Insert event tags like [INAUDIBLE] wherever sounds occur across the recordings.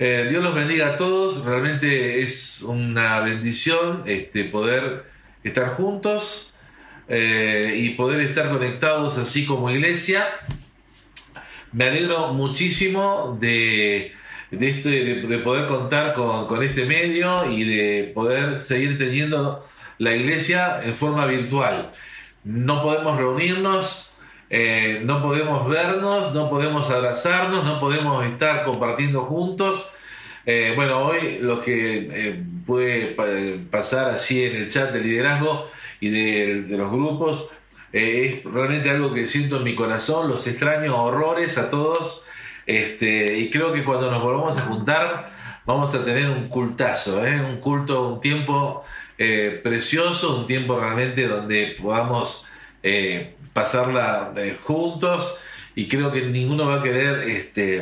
Eh, Dios los bendiga a todos, realmente es una bendición este, poder estar juntos eh, y poder estar conectados así como iglesia. Me alegro muchísimo de, este, de, poder contar con, este medio y de poder seguir teniendo la iglesia en forma virtual. No podemos reunirnos, eh, no podemos vernos, no podemos abrazarnos, no podemos estar compartiendo juntos. Eh, bueno, hoy lo que eh, pasar así en el chat de liderazgo y de, los grupos es realmente algo que siento en mi corazón, los extraños horrores a todos. Este, y creo que cuando nos volvamos a juntar vamos a tener un cultazo, un culto, un tiempo precioso, un tiempo realmente donde podamos pasarla eh, juntos y creo que ninguno va a querer este,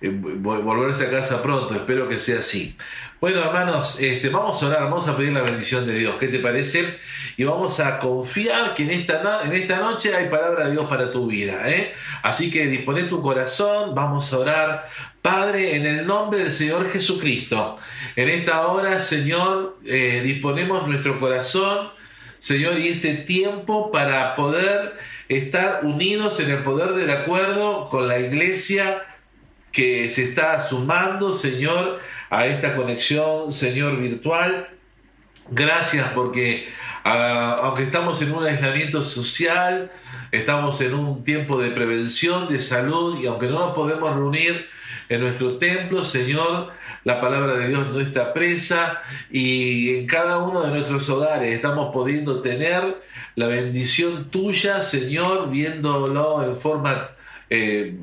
eh, volverse a casa pronto, espero que sea así. Bueno, hermanos, este, vamos a orar, vamos a pedir la bendición de Dios, ¿qué te parece? Y vamos a confiar que en esta, en esta noche hay palabra de Dios para tu vida. ¿eh? Así que dispone tu corazón, vamos a orar. Padre, en el nombre del Señor Jesucristo, en esta hora, Señor, disponemos nuestro corazón Señor, y este tiempo para poder estar unidos en el poder del acuerdo con la iglesia que se está sumando, Señor, a esta conexión, Señor, virtual. Gracias porque ah, aunque estamos en un aislamiento social, estamos en un tiempo de prevención, de salud, y aunque no nos podemos reunir en nuestro templo, Señor, la palabra de Dios no está presa y en cada uno de nuestros hogares estamos pudiendo tener la bendición tuya, Señor, viéndolo en forma eh,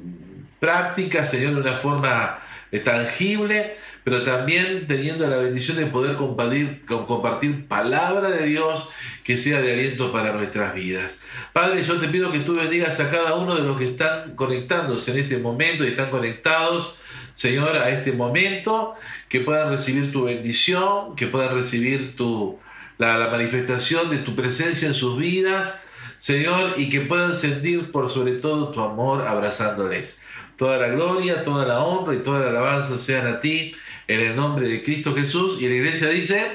práctica, Señor, de una forma eh, tangible, pero también teniendo la bendición de poder compartir, compartir palabra de Dios que sea de aliento para nuestras vidas. Padre, yo te pido que tú bendigas a cada uno de los que están conectándose en este momento y están conectados Señor, a este momento, que puedan recibir tu bendición, que puedan recibir tu, la, manifestación de tu presencia en sus vidas, Señor, y que puedan sentir por sobre todo tu amor abrazándoles. Toda la gloria, toda la honra y toda la alabanza sean a ti, en el nombre de Cristo Jesús. Y la iglesia dice,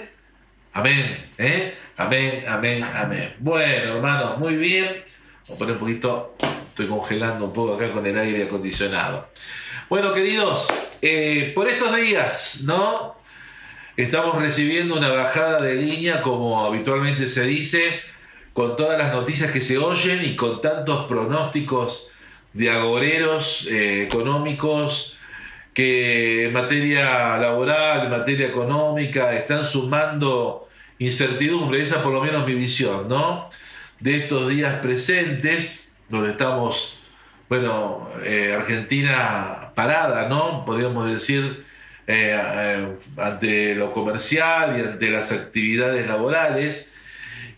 amén, ¿eh? Amén, amén, amén. Bueno, hermanos, muy bien. Voy a poner un poquito, estoy congelando un poco acá con el aire acondicionado. Bueno, queridos, eh, por estos días, ¿no? Estamos recibiendo una bajada de línea, como habitualmente se dice, con todas las noticias que se oyen y con tantos pronósticos de agoreros eh, económicos que en materia laboral, en materia económica, están sumando incertidumbre. Esa por lo menos mi visión, ¿no? De estos días presentes, donde estamos bueno, eh, Argentina parada, ¿no? Podríamos decir, eh, eh, ante lo comercial y ante las actividades laborales.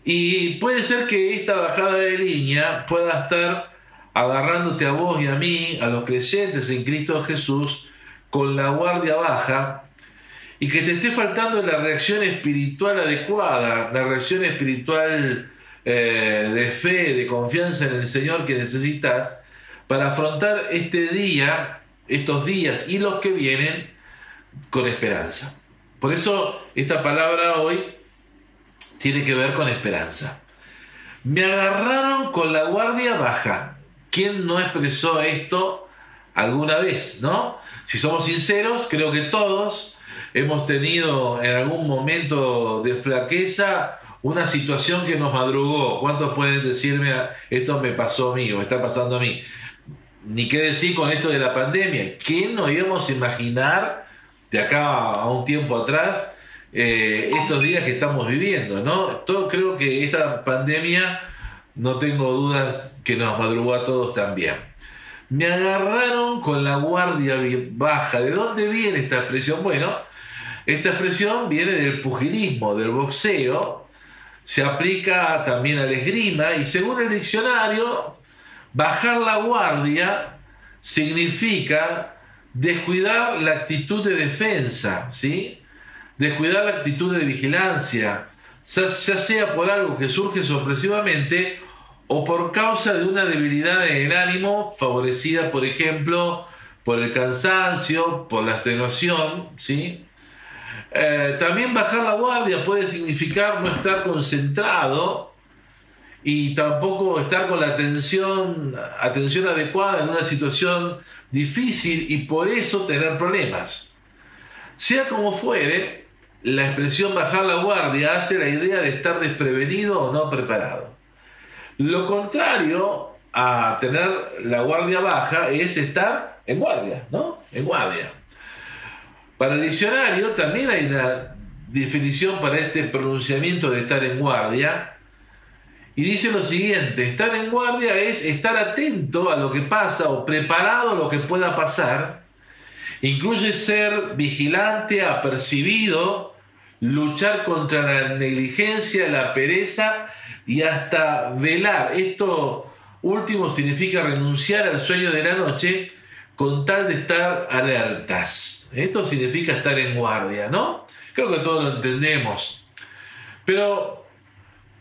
Y puede ser que esta bajada de línea pueda estar agarrándote a vos y a mí, a los creyentes en Cristo Jesús, con la guardia baja y que te esté faltando la reacción espiritual adecuada, la reacción espiritual de fe, de confianza en el Señor que necesitas para afrontar este día, estos días y los que vienen con esperanza. Por eso esta palabra hoy tiene que ver con esperanza. Me agarraron con la guardia baja. ¿Quién no expresó esto alguna vez, no? Si somos sinceros, creo que todos hemos tenido en algún momento de flaqueza una situación que nos madrugó. ¿Cuántos pueden decirme esto me pasó a mí o está pasando a mí? Ni qué decir con esto de la pandemia. ¿Quién nos íbamos a imaginar de acá a un tiempo atrás eh, estos días que estamos viviendo? ¿no? Todo, creo que esta pandemia, no tengo dudas que nos madrugó a todos también. Me agarraron con la guardia baja. ¿De dónde viene esta expresión? Bueno, esta expresión viene del pugilismo, del boxeo, se aplica también al esgrima y según el diccionario Bajar la guardia significa descuidar la actitud de defensa, ¿sí? Descuidar la actitud de vigilancia, ya sea por algo que surge sorpresivamente o por causa de una debilidad en el ánimo, favorecida, por ejemplo, por el cansancio, por la extenuación, ¿sí? Eh, también bajar la guardia puede significar no estar concentrado y tampoco estar con la atención, atención adecuada en una situación difícil y por eso tener problemas. Sea como fuere, la expresión bajar la guardia hace la idea de estar desprevenido o no preparado. Lo contrario a tener la guardia baja es estar en guardia, ¿no? En guardia. Para el diccionario también hay una definición para este pronunciamiento de estar en guardia. Y dice lo siguiente, estar en guardia es estar atento a lo que pasa o preparado a lo que pueda pasar. Incluye ser vigilante, apercibido, luchar contra la negligencia, la pereza y hasta velar. Esto último significa renunciar al sueño de la noche con tal de estar alertas. Esto significa estar en guardia, ¿no? Creo que todos lo entendemos. Pero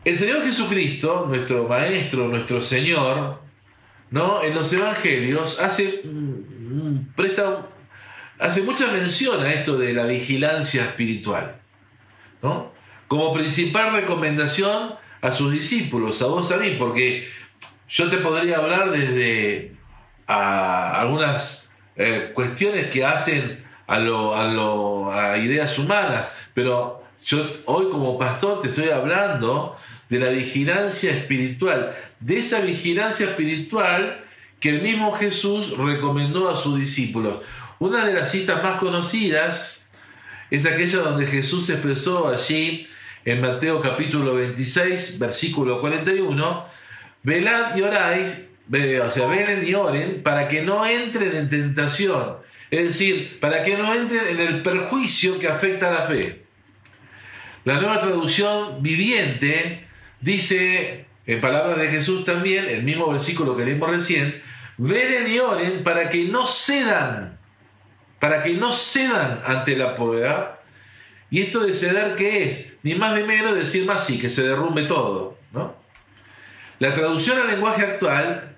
el Señor Jesucristo, nuestro Maestro, nuestro Señor, ¿no? En los Evangelios hace, mm, presta, hace mucha mención a esto de la vigilancia espiritual, ¿no? Como principal recomendación a sus discípulos, a vos, a mí, porque yo te podría hablar desde a algunas eh, cuestiones que hacen a, lo, a, lo, a ideas humanas, pero yo hoy como pastor te estoy hablando de la vigilancia espiritual, de esa vigilancia espiritual que el mismo Jesús recomendó a sus discípulos. Una de las citas más conocidas es aquella donde Jesús expresó allí en Mateo capítulo 26, versículo 41, velad y oráis o sea, venen y oren para que no entren en tentación. Es decir, para que no entren en el perjuicio que afecta a la fe. La nueva traducción viviente dice, en palabras de Jesús también, el mismo versículo que leímos recién, venen y oren para que no cedan, para que no cedan ante la prueba. Y esto de ceder, ¿qué es? Ni más ni menos decir más sí, que se derrumbe todo. ¿no? La traducción al lenguaje actual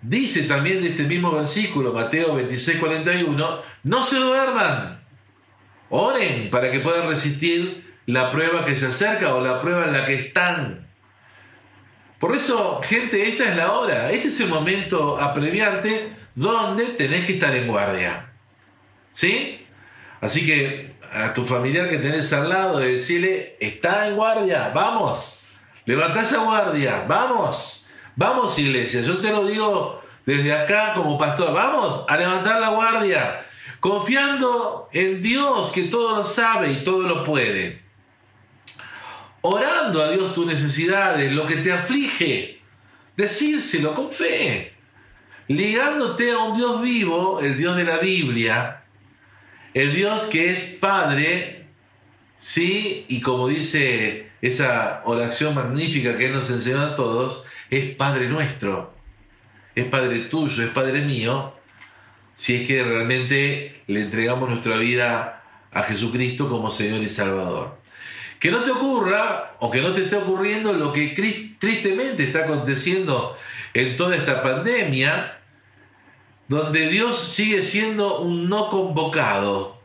Dice también de este mismo versículo, Mateo 26, 41, no se duerman, oren para que puedan resistir la prueba que se acerca o la prueba en la que están. Por eso, gente, esta es la hora, este es el momento apremiante donde tenés que estar en guardia. ¿Sí? Así que a tu familiar que tenés al lado, de decirle, está en guardia, vamos, levanta esa guardia, vamos. Vamos iglesia, yo te lo digo desde acá como pastor, vamos a levantar la guardia, confiando en Dios que todo lo sabe y todo lo puede. Orando a Dios tus necesidades, lo que te aflige, decírselo con fe, ligándote a un Dios vivo, el Dios de la Biblia, el Dios que es Padre, sí, y como dice esa oración magnífica que Él nos enseñó a todos, es Padre nuestro, es Padre tuyo, es Padre mío, si es que realmente le entregamos nuestra vida a Jesucristo como Señor y Salvador. Que no te ocurra o que no te esté ocurriendo lo que tristemente está aconteciendo en toda esta pandemia, donde Dios sigue siendo un no convocado.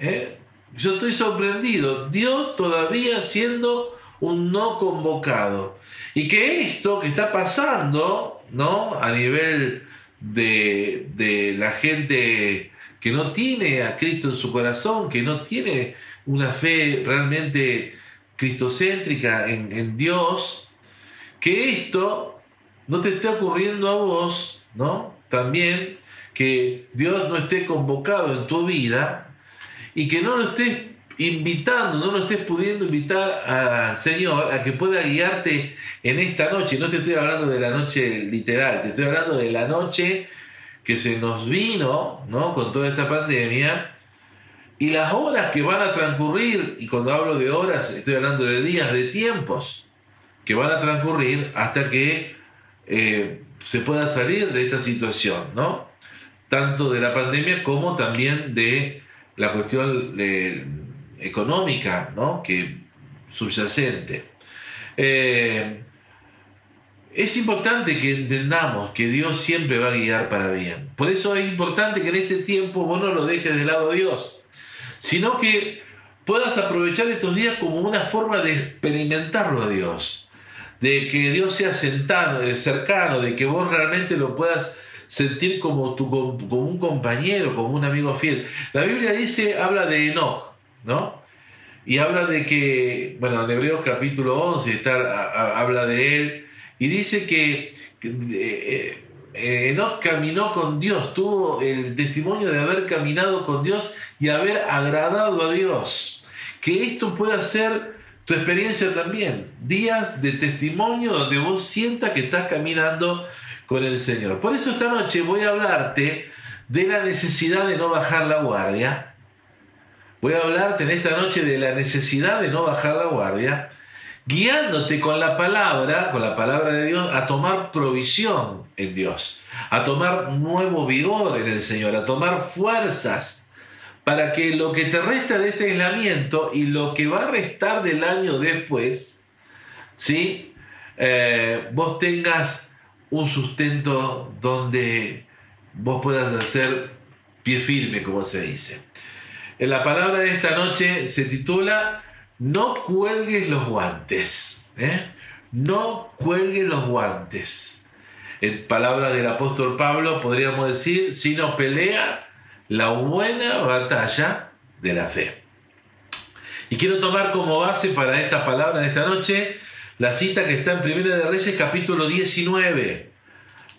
¿eh? Yo estoy sorprendido, Dios todavía siendo un no convocado. Y que esto que está pasando, ¿no? A nivel de, la gente que no tiene a Cristo en su corazón, que no tiene una fe realmente cristocéntrica en, en Dios, que esto no te esté ocurriendo a vos, ¿no? También que Dios no esté convocado en tu vida y que no lo estés invitando, no lo estés pudiendo invitar al Señor a que pueda guiarte en esta noche. No te estoy hablando de la noche literal, te estoy hablando de la noche que se nos vino, ¿no? Con toda esta pandemia. Y las horas que van a transcurrir, y cuando hablo de horas, estoy hablando de días, de tiempos, que van a transcurrir hasta que eh, se pueda salir de esta situación, ¿no? Tanto de la pandemia como también de la cuestión de económica, ¿no? Que subyacente. Eh, es importante que entendamos que Dios siempre va a guiar para bien. Por eso es importante que en este tiempo vos no lo dejes de lado Dios, sino que puedas aprovechar estos días como una forma de experimentarlo a Dios, de que Dios sea sentado, cercano, de que vos realmente lo puedas sentir como, tu, como un compañero, como un amigo fiel. La Biblia dice, habla de Enoch, ¿no? Y habla de que, bueno, en Hebreos capítulo 11 está, habla de él, y dice que eh, Enoch caminó con Dios, tuvo el testimonio de haber caminado con Dios y haber agradado a Dios. Que esto pueda ser tu experiencia también. Días de testimonio donde vos sientas que estás caminando con el Señor. Por eso esta noche voy a hablarte de la necesidad de no bajar la guardia Voy a hablarte en esta noche de la necesidad de no bajar la guardia, guiándote con la palabra, con la palabra de Dios, a tomar provisión en Dios, a tomar nuevo vigor en el Señor, a tomar fuerzas para que lo que te resta de este aislamiento y lo que va a restar del año después, ¿sí? Eh, vos tengas un sustento donde vos puedas hacer pie firme, como se dice. En la palabra de esta noche se titula No cuelgues los guantes. ¿eh? No cuelgues los guantes. En palabras del apóstol Pablo podríamos decir, si no pelea la buena batalla de la fe. Y quiero tomar como base para esta palabra en esta noche la cita que está en Primera de Reyes capítulo 19.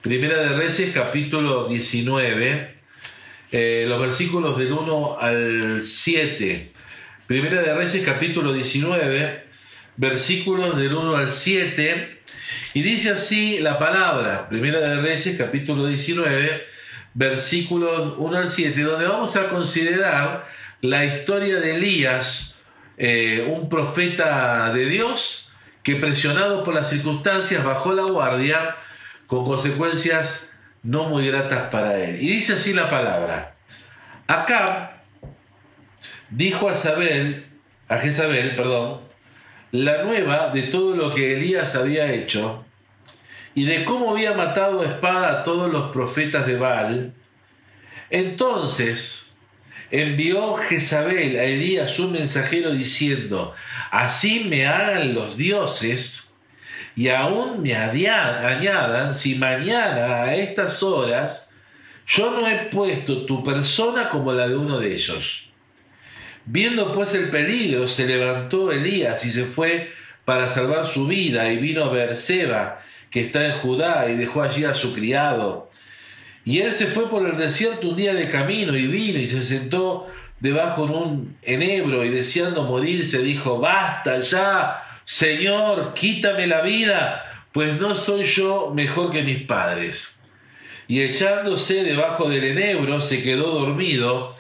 Primera de Reyes capítulo 19 eh, los versículos del 1 al 7. Primera de Reyes capítulo 19, versículos del 1 al 7. Y dice así la palabra, Primera de Reyes capítulo 19, versículos 1 al 7, donde vamos a considerar la historia de Elías, eh, un profeta de Dios que presionado por las circunstancias bajó la guardia con consecuencias no muy gratas para él. Y dice así la palabra. Acá dijo a Sabel, a Jezabel, perdón, la nueva de todo lo que Elías había hecho y de cómo había matado a espada a todos los profetas de Baal. Entonces envió Jezabel a Elías un mensajero diciendo, así me hagan los dioses y aún me añadan si mañana a estas horas yo no he puesto tu persona como la de uno de ellos. Viendo pues el peligro, se levantó Elías y se fue para salvar su vida y vino a Beerseba, que está en Judá, y dejó allí a su criado. Y él se fue por el desierto un día de camino y vino y se sentó debajo de un enebro y deseando morirse dijo, basta ya, Señor, quítame la vida, pues no soy yo mejor que mis padres. Y echándose debajo del enebro, se quedó dormido.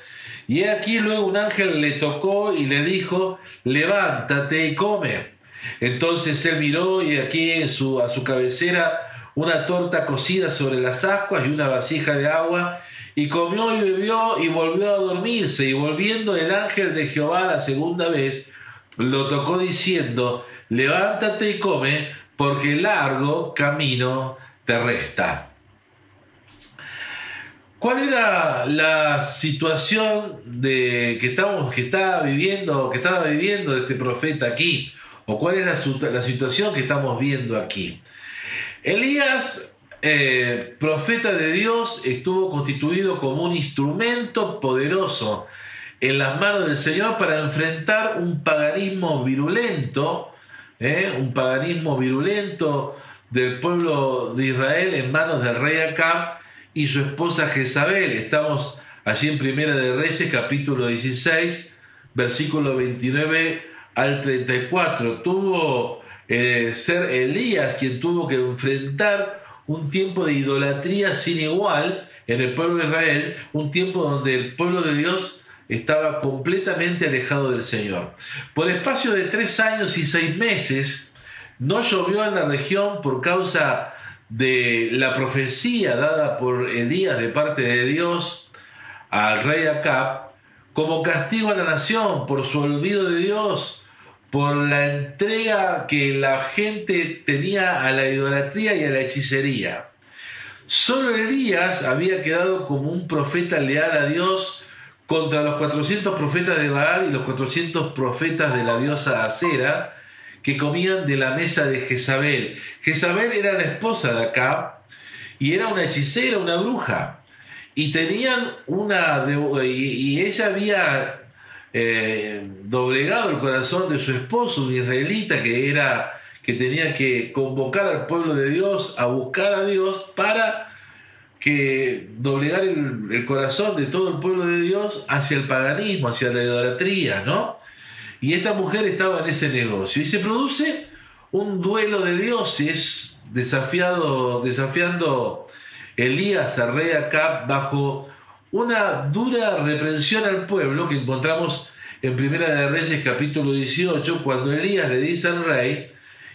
Y aquí luego un ángel le tocó y le dijo, levántate y come. Entonces él miró y aquí en su, a su cabecera una torta cocida sobre las ascuas y una vasija de agua, y comió y bebió y volvió a dormirse. Y volviendo el ángel de Jehová la segunda vez, lo tocó diciendo, levántate y come, porque largo camino te resta. ¿Cuál era la situación de, que, estamos, que, estaba viviendo, que estaba viviendo este profeta aquí? ¿O cuál es la, situación que estamos viendo aquí? Elías, eh, profeta de Dios, estuvo constituido como un instrumento poderoso en las manos del Señor para enfrentar un paganismo virulento ¿eh? un paganismo virulento del pueblo de Israel en manos del rey Acab y su esposa Jezabel. Estamos allí en Primera de Reyes, capítulo 16, versículo 29 al 34. Tuvo eh, ser Elías quien tuvo que enfrentar un tiempo de idolatría sin igual en el pueblo de Israel, un tiempo donde el pueblo de Dios estaba completamente alejado del Señor. Por espacio de tres años y seis meses, no llovió en la región por causa de la profecía dada por Elías de parte de Dios al rey Acab, como castigo a la nación por su olvido de Dios, por la entrega que la gente tenía a la idolatría y a la hechicería. Solo Elías había quedado como un profeta leal a Dios contra los 400 profetas de Baal y los 400 profetas de la diosa Acera que comían de la mesa de Jezabel. Jezabel era la esposa de Acab y era una hechicera, una bruja. Y tenían una. y, ella había eh, doblegado el corazón de su esposo, un israelita que era que tenía que convocar al pueblo de Dios a buscar a Dios para que doblegar el, corazón de todo el pueblo de Dios hacia el paganismo, hacia la idolatría, ¿no? Y esta mujer estaba en ese negocio. Y se produce un duelo de dioses desafiado, desafiando Elías a rey Acab bajo una dura reprensión al pueblo que encontramos en Primera de Reyes capítulo 18, cuando Elías le dice al rey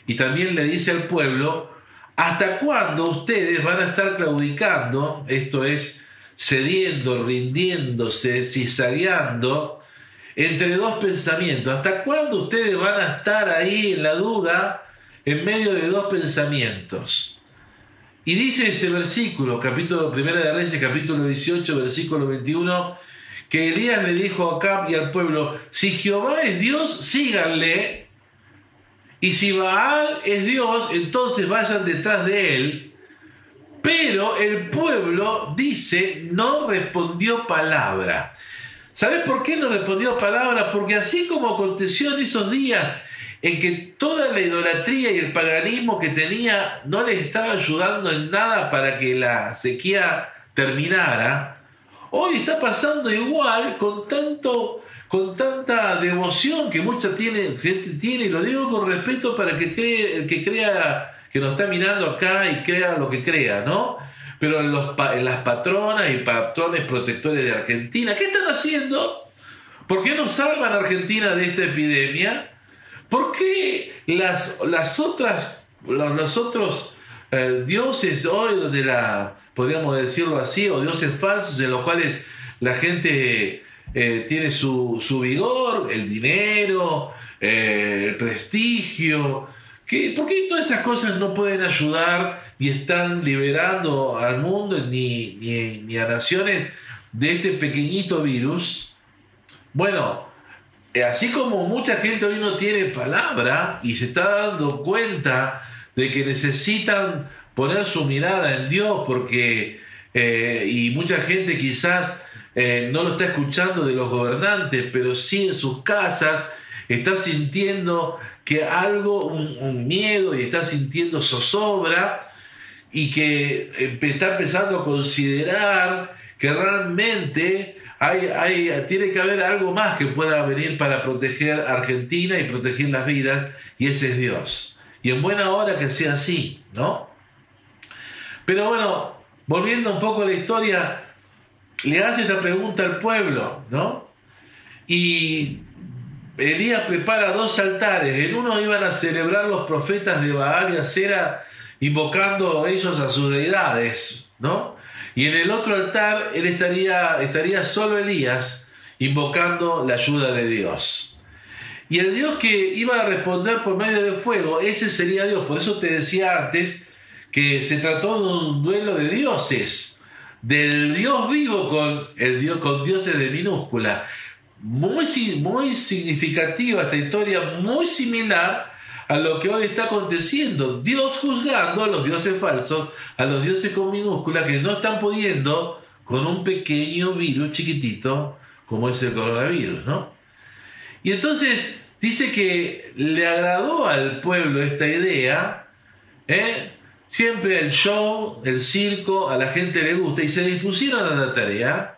y también le dice al pueblo, ¿hasta cuándo ustedes van a estar claudicando, esto es, cediendo, rindiéndose, cizagueando, entre dos pensamientos? ¿Hasta cuándo ustedes van a estar ahí en la duda, en medio de dos pensamientos? Y dice ese versículo, capítulo Primera de Reyes, capítulo 18, versículo 21, que Elías le dijo a Acab y al pueblo, si Jehová es Dios, síganle, y si Baal es Dios, entonces vayan detrás de él. Pero el pueblo dice, no respondió palabra. ¿Sabes por qué no respondió palabra? Porque así como aconteció en esos días en que toda la idolatría y el paganismo que tenía no le estaba ayudando en nada para que la sequía terminara, hoy está pasando igual con tanto con tanta devoción que mucha gente tiene, y lo digo con respeto para que el que crea que nos está mirando acá y crea lo que crea, ¿no? Pero en, los, en las patronas y patrones protectores de Argentina, ¿qué están haciendo? ¿Por qué no salvan a Argentina de esta epidemia? ¿Por qué las, las otras, los, otros eh, dioses hoy de la, podríamos decirlo así, o dioses falsos en los cuales la gente eh, tiene su, vigor, el dinero, eh, el prestigio. ¿Qué, ¿Por qué todas esas cosas no pueden ayudar y están liberando al mundo ni, ni, a naciones de este pequeñito virus? Bueno, eh, así como mucha gente hoy no tiene palabra y se está dando cuenta de que necesitan poner su mirada en Dios porque y mucha gente quizás eh, no lo está escuchando de los gobernantes, pero sí en sus casas está sintiendo que algo, un, miedo y está sintiendo zozobra y que está empezando a considerar que realmente hay, hay, tiene que haber algo más que pueda venir para proteger a Argentina y proteger las vidas, y ese es Dios. Y en buena hora que sea así, ¿no? Pero bueno, volviendo un poco a la historia, le hace esta pregunta al pueblo, ¿no? Y Elías prepara dos altares. En uno iban a celebrar los profetas de Baal y Acera invocando ellos a sus deidades, ¿no? Y en el otro altar él estaría, estaría solo Elías invocando la ayuda de Dios. Y el Dios que iba a responder por medio de fuego, ese sería Dios. Por eso te decía antes que se trató de un duelo de dioses del Dios vivo con, el Dios, con dioses de minúscula. Muy, muy significativa esta historia, muy similar a lo que hoy está aconteciendo. Dios juzgando a los dioses falsos, a los dioses con minúscula que no están pudiendo con un pequeño virus chiquitito como es el coronavirus, ¿no? Y entonces dice que le agradó al pueblo esta idea, ¿eh? Siempre el show, el circo, a la gente le gusta y se dispusieron a la tarea.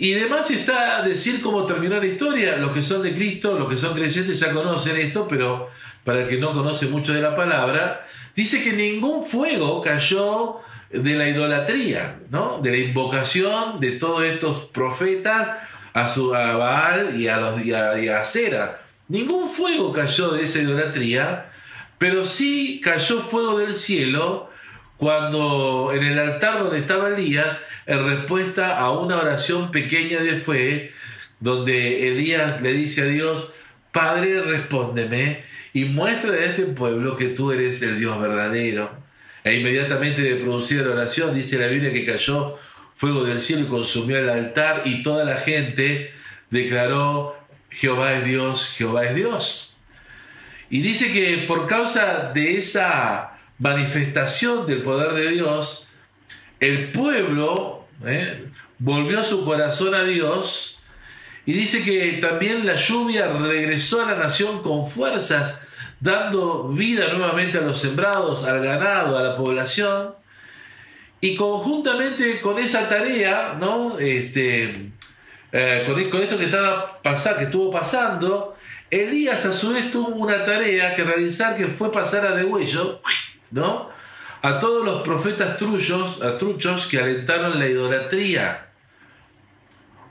Y además está decir cómo terminó la historia. Los que son de Cristo, los que son creyentes ya conocen esto, pero para el que no conoce mucho de la palabra, dice que ningún fuego cayó de la idolatría, ¿no? de la invocación de todos estos profetas a, su, a Baal y a, los, y a, y. Ningún fuego cayó de esa idolatría, pero sí cayó fuego del cielo cuando en el altar donde estaba Elías, en respuesta a una oración pequeña de fe, donde Elías le dice a Dios, Padre, respóndeme y muestra a este pueblo que tú eres el Dios verdadero. E inmediatamente de producir la oración, dice la Biblia que cayó fuego del cielo y consumió el altar y toda la gente declaró, Jehová es Dios, Jehová es Dios. Y dice que por causa de esa manifestación del poder de Dios, el pueblo ¿eh? volvió su corazón a Dios y dice que también la lluvia regresó a la nación con fuerzas, dando vida nuevamente a los sembrados, al ganado, a la población. Y conjuntamente con esa tarea, ¿no? Este, eh, con, esto que, estaba pasar, que estuvo pasando, Elías a su vez tuvo una tarea que realizar que fue pasar a degüello, ¿no? A todos los profetas trullos, a truchos que alentaron la idolatría.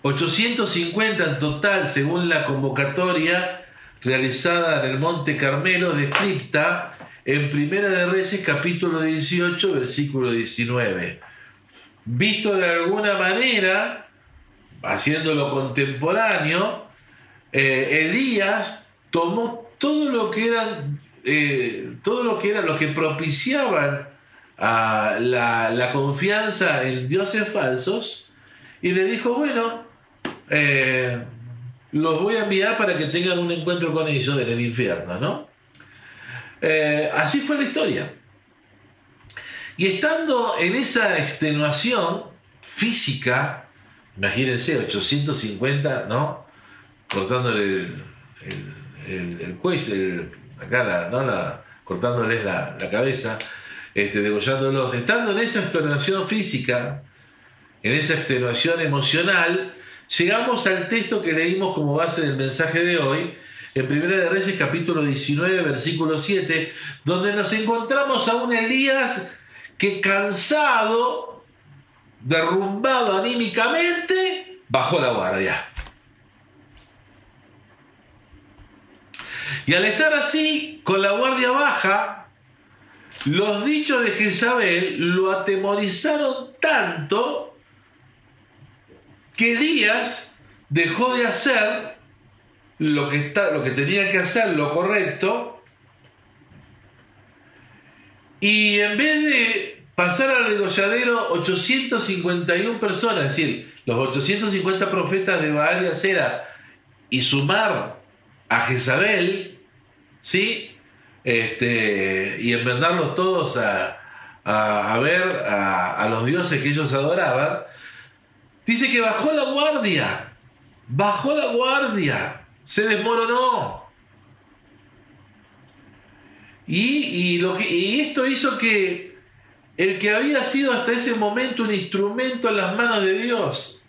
850 en total, según la convocatoria realizada en el Monte Carmelo, descripta en Primera de Reyes capítulo 18, versículo 19. Visto de alguna manera, haciéndolo contemporáneo, eh, Elías tomó todo lo que eran, eh, todo lo que eran los que propiciaban la, la, confianza en dioses falsos y le dijo, bueno, eh, los voy a enviar para que tengan un encuentro con ellos en el infierno, ¿no? así fue la historia. Y estando en esa extenuación física, Imagínense, 850, ¿no? Cortándole el, el, cuello, acá la, cortándoles la, cabeza, este, degollándolos. Estando en esa extenuación física, en esa extenuación emocional, llegamos al texto que leímos como base del mensaje de hoy, en Primera de Reyes capítulo 19, versículo 7, donde nos encontramos a un Elías que cansado derrumbado anímicamente, bajó la guardia. Y al estar así, con la guardia baja, los dichos de Jezabel lo atemorizaron tanto que Díaz dejó de hacer lo que, está, lo que tenía que hacer, lo correcto, y en vez de pasar al degolladero 851 personas, es decir, los 850 profetas de Baal y Acera, y sumar a Jezabel, ¿sí? Este, y enmendarlos todos a, ver a, a los dioses que ellos adoraban, dice que bajó la guardia, bajó la guardia, se desmoronó. Y, y, lo que, y esto hizo que el que había sido hasta ese momento un instrumento en las manos de Dios,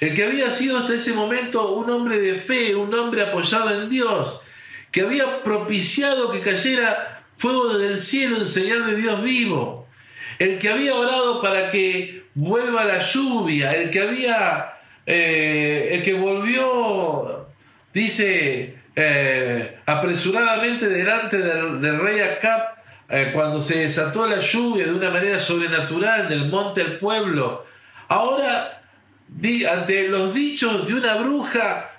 el que había sido hasta ese momento un hombre de fe, un hombre apoyado en Dios, que había propiciado que cayera fuego del cielo en señal de Dios vivo, el que había orado para que vuelva la lluvia, el que había, eh, el que volvió, dice, eh, apresuradamente delante del, rey Acab eh, cuando se desató la lluvia de una manera sobrenatural del monte al pueblo. Ahora, ante los dichos de una bruja,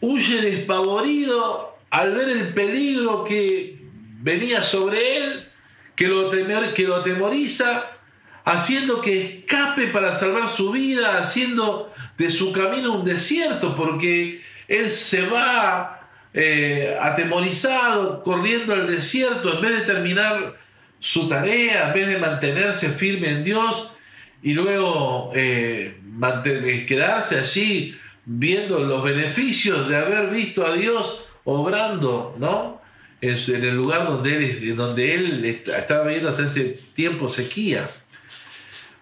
huye despavorido al ver el peligro que venía sobre él, que lo, que lo atemoriza, haciendo que escape para salvar su vida, haciendo de su camino un desierto, porque él se va eh, atemorizado, corriendo al desierto, en vez de terminar su tarea, en vez de mantenerse firme en Dios y luego eh, quedarse allí viendo los beneficios de haber visto a Dios obrando, ¿no? En, el lugar donde él, estaba viendo hasta ese tiempo sequía.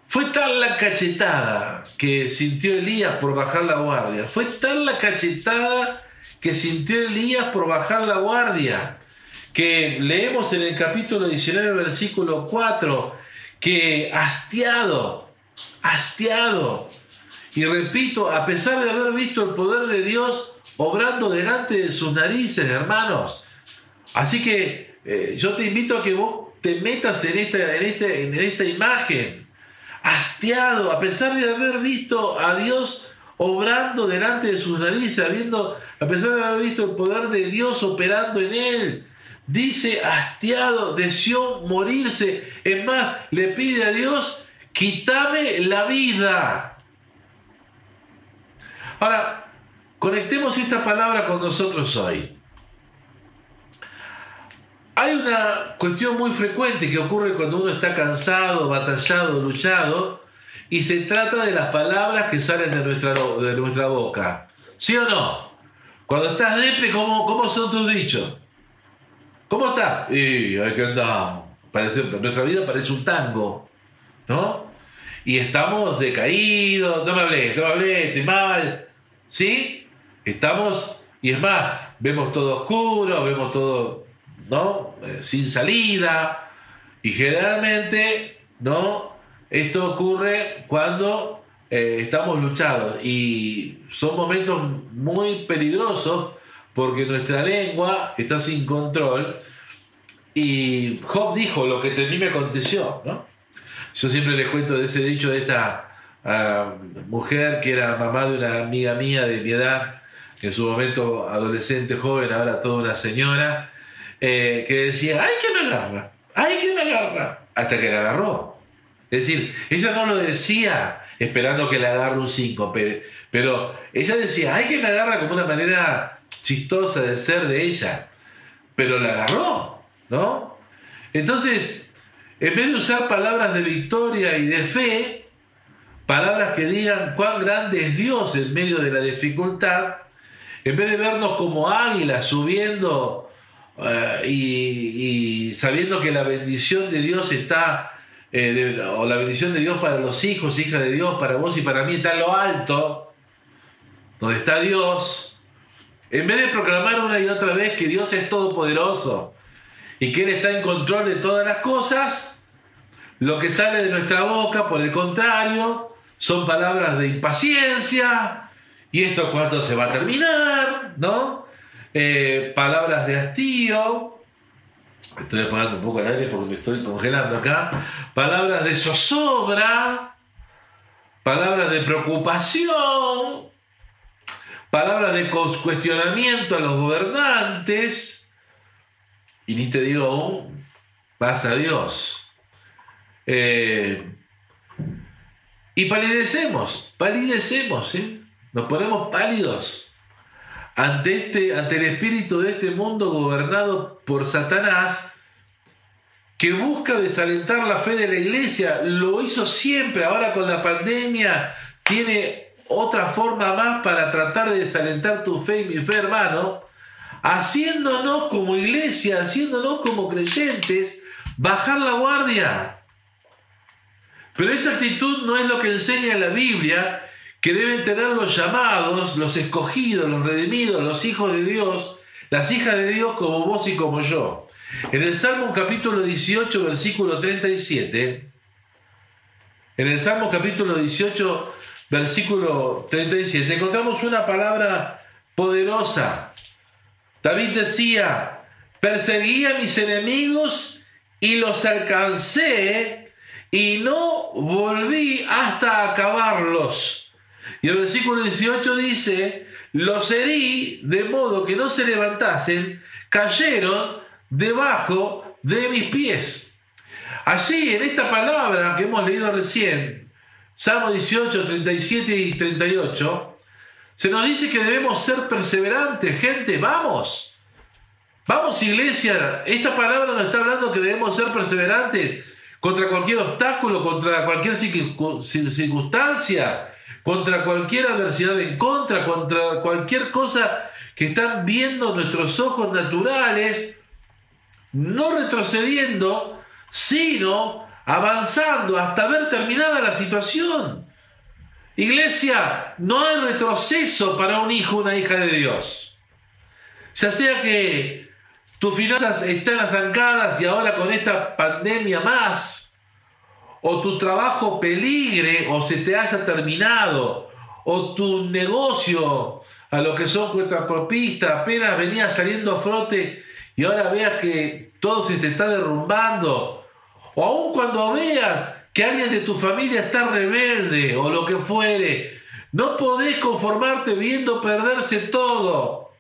Fue tal la cachetada que sintió Elías por bajar la guardia. Fue tal la cachetada que sintió Elías por bajar la guardia, que leemos en el capítulo 19, versículo 4, que hastiado, hastiado, y repito, a pesar de haber visto el poder de Dios obrando delante de sus narices, hermanos, así que eh, yo te invito a que vos te metas en esta, en, este, en esta imagen, hastiado, a pesar de haber visto a Dios obrando delante de sus narices, habiendo, a pesar de haber visto el poder de Dios operando en él. Dice, hastiado, deseó morirse. Es más, le pide a Dios, quítame la vida. Ahora, conectemos esta palabra con nosotros hoy. Hay una cuestión muy frecuente que ocurre cuando uno está cansado, batallado, luchado, y se trata de las palabras que salen de nuestra, de nuestra boca. ¿Sí o no? Cuando estás depre, ¿cómo, cómo son tus dichos? ¿Cómo estás? Y hay que. Parece, nuestra vida parece un tango, ¿no? Y estamos decaídos, no me hablé, no me hablé, estoy mal. ¿Sí? Estamos, y es más, vemos todo oscuro, vemos todo ¿no? Eh, sin salida. Y generalmente, ¿no? Esto ocurre cuando eh, estamos luchados y son momentos muy peligrosos porque nuestra lengua está sin control. Y Job dijo lo que a mí me aconteció, ¿no? Yo siempre les cuento de ese dicho de esta ah, mujer que era mamá de una amiga mía de mi edad, en su momento adolescente, joven, ahora toda una señora, eh, que decía, ¡ay que me agarra! ¡ay que me agarra! Hasta que la agarró. Es decir, ella no lo decía esperando que le agarre un 5, pero, ella decía, ¡ay que me agarra! como una manera chistosa de ser de ella. Pero la agarró, ¿no? Entonces, en vez de usar palabras de victoria y de fe, palabras que digan cuán grande es Dios en medio de la dificultad, en vez de vernos como águilas subiendo eh, y, sabiendo que la bendición de Dios está, eh, o la bendición de Dios para los hijos, hijas de Dios, para vos y para mí está en lo alto, donde está Dios, en vez de proclamar una y otra vez que Dios es todopoderoso y que Él está en control de todas las cosas, lo que sale de nuestra boca, por el contrario, son palabras de impaciencia, y esto cuándo se va a terminar, ¿no? Eh, palabras de hastío, estoy apagando un poco el aire porque me estoy congelando acá, palabras de zozobra, palabras de preocupación, palabras de cuestionamiento a los gobernantes, y ni te digo aún, pasa a Dios. Eh, y palidecemos, palidecemos, ¿eh? Nos ponemos pálidos ante, este, ante el espíritu de este mundo gobernado por Satanás, que busca desalentar la fe de la iglesia, lo hizo siempre, ahora con la pandemia tiene otra forma más para tratar de desalentar tu fe y mi fe, hermano, haciéndonos como iglesia, haciéndonos como creyentes, bajar la guardia. Pero esa actitud no es lo que enseña la Biblia que deben tener los llamados, los escogidos, los redimidos, los hijos de Dios, las hijas de Dios como vos y como yo. En el Salmo capítulo 18, versículo 37, en el Salmo capítulo 18, versículo 37, encontramos una palabra poderosa. David decía, perseguí a mis enemigos y los alcancé y no volví hasta acabarlos. Y el versículo 18 dice, los herí de modo que no se levantasen, cayeron debajo de mis pies. Allí, en esta palabra que hemos leído recién, Salmo 18, 37 y 38, se nos dice que debemos ser perseverantes, gente, vamos. Vamos iglesia, esta palabra nos está hablando que debemos ser perseverantes contra cualquier obstáculo, contra cualquier circunstancia, contra cualquier adversidad en contra, contra cualquier cosa que están viendo nuestros ojos naturales, no retrocediendo, sino avanzando hasta ver terminada la situación. Iglesia, no hay retroceso para un hijo o una hija de Dios. Ya sea que tus finanzas están arrancadas y ahora con esta pandemia más, o tu trabajo peligre o se te haya terminado, o tu negocio a lo que son propistas apenas venía saliendo a flote y ahora veas que todo se te está derrumbando, o aun cuando veas que alguien de tu familia está rebelde o lo que fuere, No podés conformarte viendo perderse todo.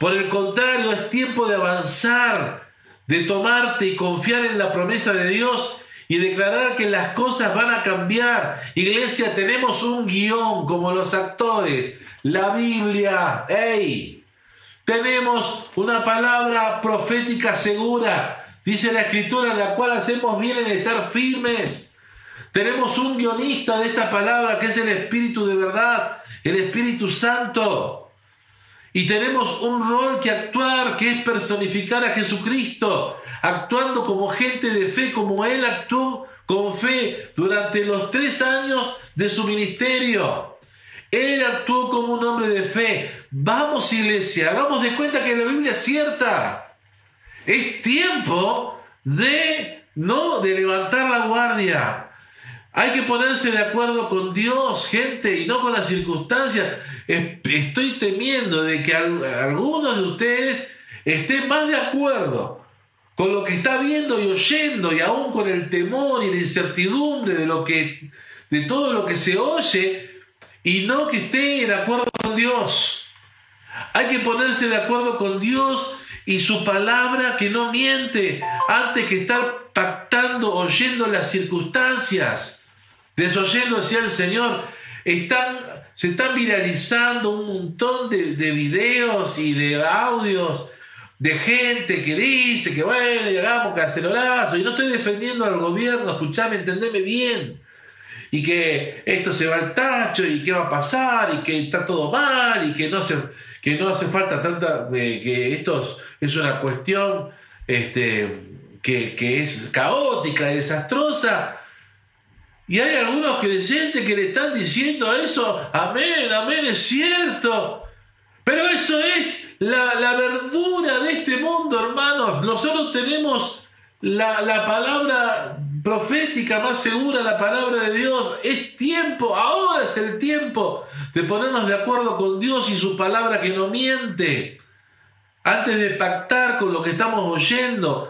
Por el contrario, es tiempo de avanzar, de tomarte y confiar en la promesa de Dios y declarar que las cosas van a cambiar. Iglesia, tenemos un guion como los actores, la Biblia. ¡Ey! Tenemos una palabra profética segura, dice la escritura, en la cual hacemos bien en estar firmes. Tenemos un guionista de esta palabra que es el Espíritu de verdad, el Espíritu Santo. Y tenemos un rol que actuar, que es personificar a Jesucristo, actuando como gente de fe, como Él actuó con fe durante los tres años de su ministerio. Él actuó como un hombre de fe. Vamos iglesia, hagamos de cuenta que la Biblia es cierta. Es tiempo de no de levantar la guardia. Hay que ponerse de acuerdo con Dios, gente, y no con las circunstancias. Estoy temiendo de que algunos de ustedes estén más de acuerdo con lo que está viendo y oyendo, y aún con el temor y la incertidumbre de lo que, de todo lo que se oye, y no que esté de acuerdo con Dios. Hay que ponerse de acuerdo con Dios y su palabra que no miente antes que estar pactando, oyendo las circunstancias desoyendo hacia el Señor, están, se están viralizando un montón de, de, videos y de audios de gente que dice que bueno, llegamos cacerolazo, y no estoy defendiendo al gobierno, escuchame, entendeme bien, y que esto se va al tacho, y qué va a pasar, y que está todo mal, y que no hace, que no hace falta tanta, eh, que esto es una cuestión este, que, que es caótica, desastrosa, y hay algunos creyentes que le están diciendo eso, amén, amén, es cierto. Pero eso es la, verdura de este mundo, hermanos. Nosotros tenemos la, la palabra profética más segura, la palabra de Dios. Es tiempo, ahora es el tiempo de ponernos de acuerdo con Dios y su palabra que no miente. Antes de pactar con lo que estamos oyendo.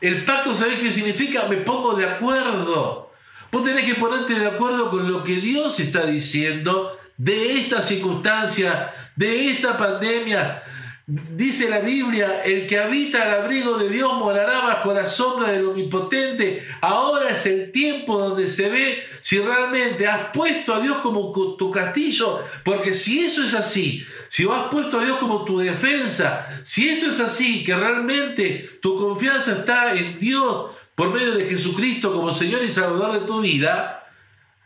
El pacto, ¿sabéis qué significa? Me pongo de acuerdo. Vos tenés que ponerte de acuerdo con lo que Dios está diciendo de esta circunstancia, de esta pandemia. Dice la Biblia, el que habita al abrigo de Dios morará bajo la sombra del omnipotente. Ahora es el tiempo donde se ve si realmente has puesto a Dios como tu castillo, porque si eso es así, si has puesto a Dios como tu defensa, si esto es así, que realmente tu confianza está en Dios, por medio de Jesucristo como Señor y Salvador de tu vida,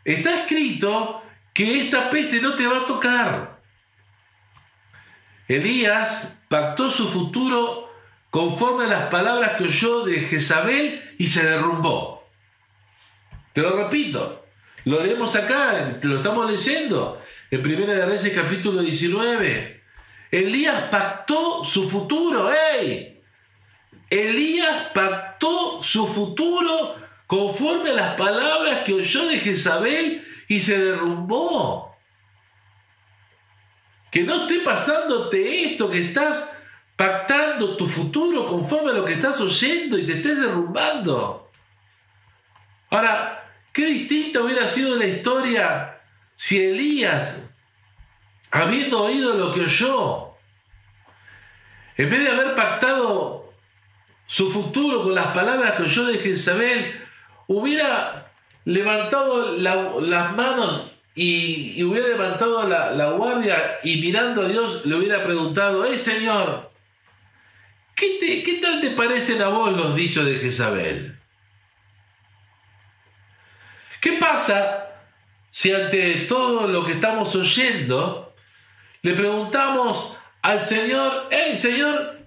está escrito que esta peste no te va a tocar. Elías pactó su futuro conforme a las palabras que oyó de Jezabel y se derrumbó. Te lo repito, lo leemos acá, lo estamos leyendo, en Primera de Reyes capítulo 19. Elías pactó su futuro, ¡ey! Elías pactó su futuro conforme a las palabras que oyó de Jezabel y se derrumbó. Que no esté pasándote esto, que estás pactando tu futuro conforme a lo que estás oyendo y te estés derrumbando. Ahora, qué distinta hubiera sido la historia si Elías, habiendo oído lo que oyó, en vez de haber pactado su futuro con las palabras que yo de Jezabel, hubiera levantado las manos y, hubiera levantado la, guardia y mirando a Dios le hubiera preguntado, ¡eh Señor! ¿qué, ¿Qué tal te parecen a vos los dichos de Jezabel? ¿Qué pasa si ante todo lo que estamos oyendo le preguntamos al Señor, hey Señor,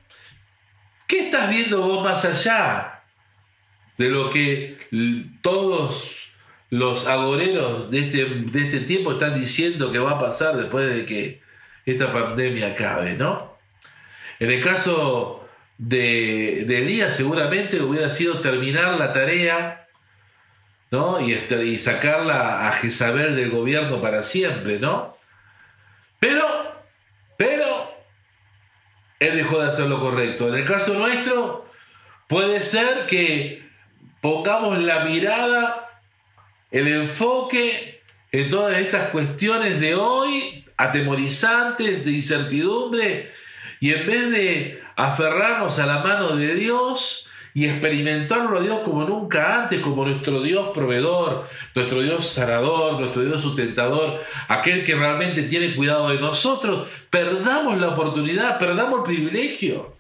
¿Qué estás viendo vos más allá de lo que todos los agoreros de este, de este tiempo están diciendo que va a pasar después de que esta pandemia acabe, ¿no? En el caso de, de Elías seguramente hubiera sido terminar la tarea, ¿no? Y, este, y sacarla a Jezabel del gobierno para siempre, ¿no? Pero, pero, él dejó de hacer lo correcto. En el caso nuestro, puede ser que pongamos la mirada, el enfoque en todas estas cuestiones de hoy, atemorizantes, de incertidumbre, y en vez de aferrarnos a la mano de Dios y experimentarlo a Dios como nunca antes, como nuestro Dios proveedor, nuestro Dios sanador, nuestro Dios sustentador, aquel que realmente tiene cuidado de nosotros, perdamos la oportunidad, perdamos el privilegio,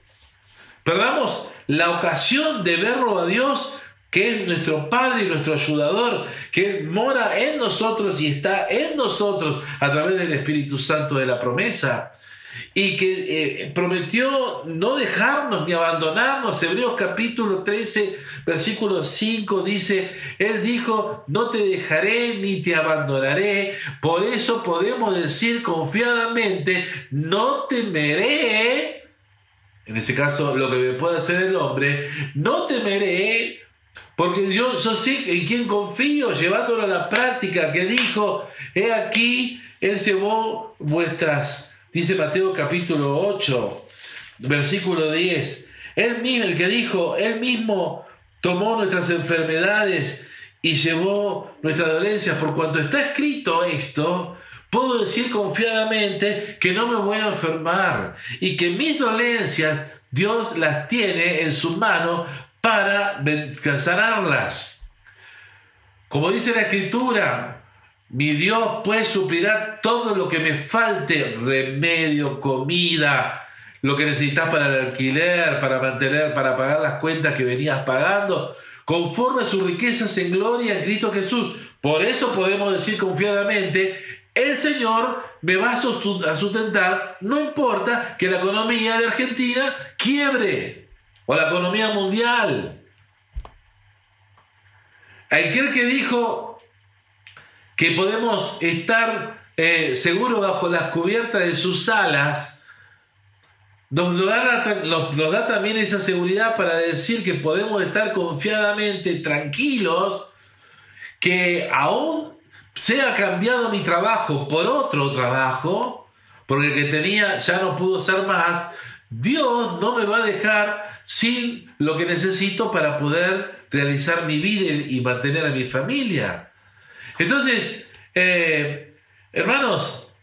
perdamos la ocasión de verlo a Dios que es nuestro Padre y nuestro ayudador, que mora en nosotros y está en nosotros a través del Espíritu Santo de la promesa y que eh, prometió no dejarnos ni abandonarnos. Hebreos capítulo 13, versículo 5 dice, Él dijo, no te dejaré ni te abandonaré. Por eso podemos decir confiadamente, no temeré. En ese caso, lo que me puede hacer el hombre, no temeré porque yo, yo sé en quién confío, llevándolo a la práctica, que dijo, he aquí, Él llevó vuestras, dice Mateo capítulo 8, versículo 10, Él mismo, el que dijo, Él mismo tomó nuestras enfermedades y llevó nuestras dolencias, por cuanto está escrito esto, puedo decir confiadamente que no me voy a enfermar y que mis dolencias Dios las tiene en su mano para sanarlas. Como dice la escritura, mi Dios pues suplirá todo lo que me falte, remedio, comida, lo que necesitas para el alquiler, para mantener, para pagar las cuentas que venías pagando, conforme a sus riquezas en gloria en Cristo Jesús. Por eso podemos decir confiadamente, el Señor me va a sustentar, no importa que la economía de Argentina quiebre o la economía mundial. Aquel que dijo que podemos estar eh, seguros bajo las cubiertas de sus alas, nos da, nos da también esa seguridad para decir que podemos estar confiadamente tranquilos que aún sea cambiado mi trabajo por otro trabajo, porque el que tenía ya no pudo ser más, Dios no me va a dejar sin lo que necesito para poder realizar mi vida y mantener a mi familia. Entonces, eh, hermanos,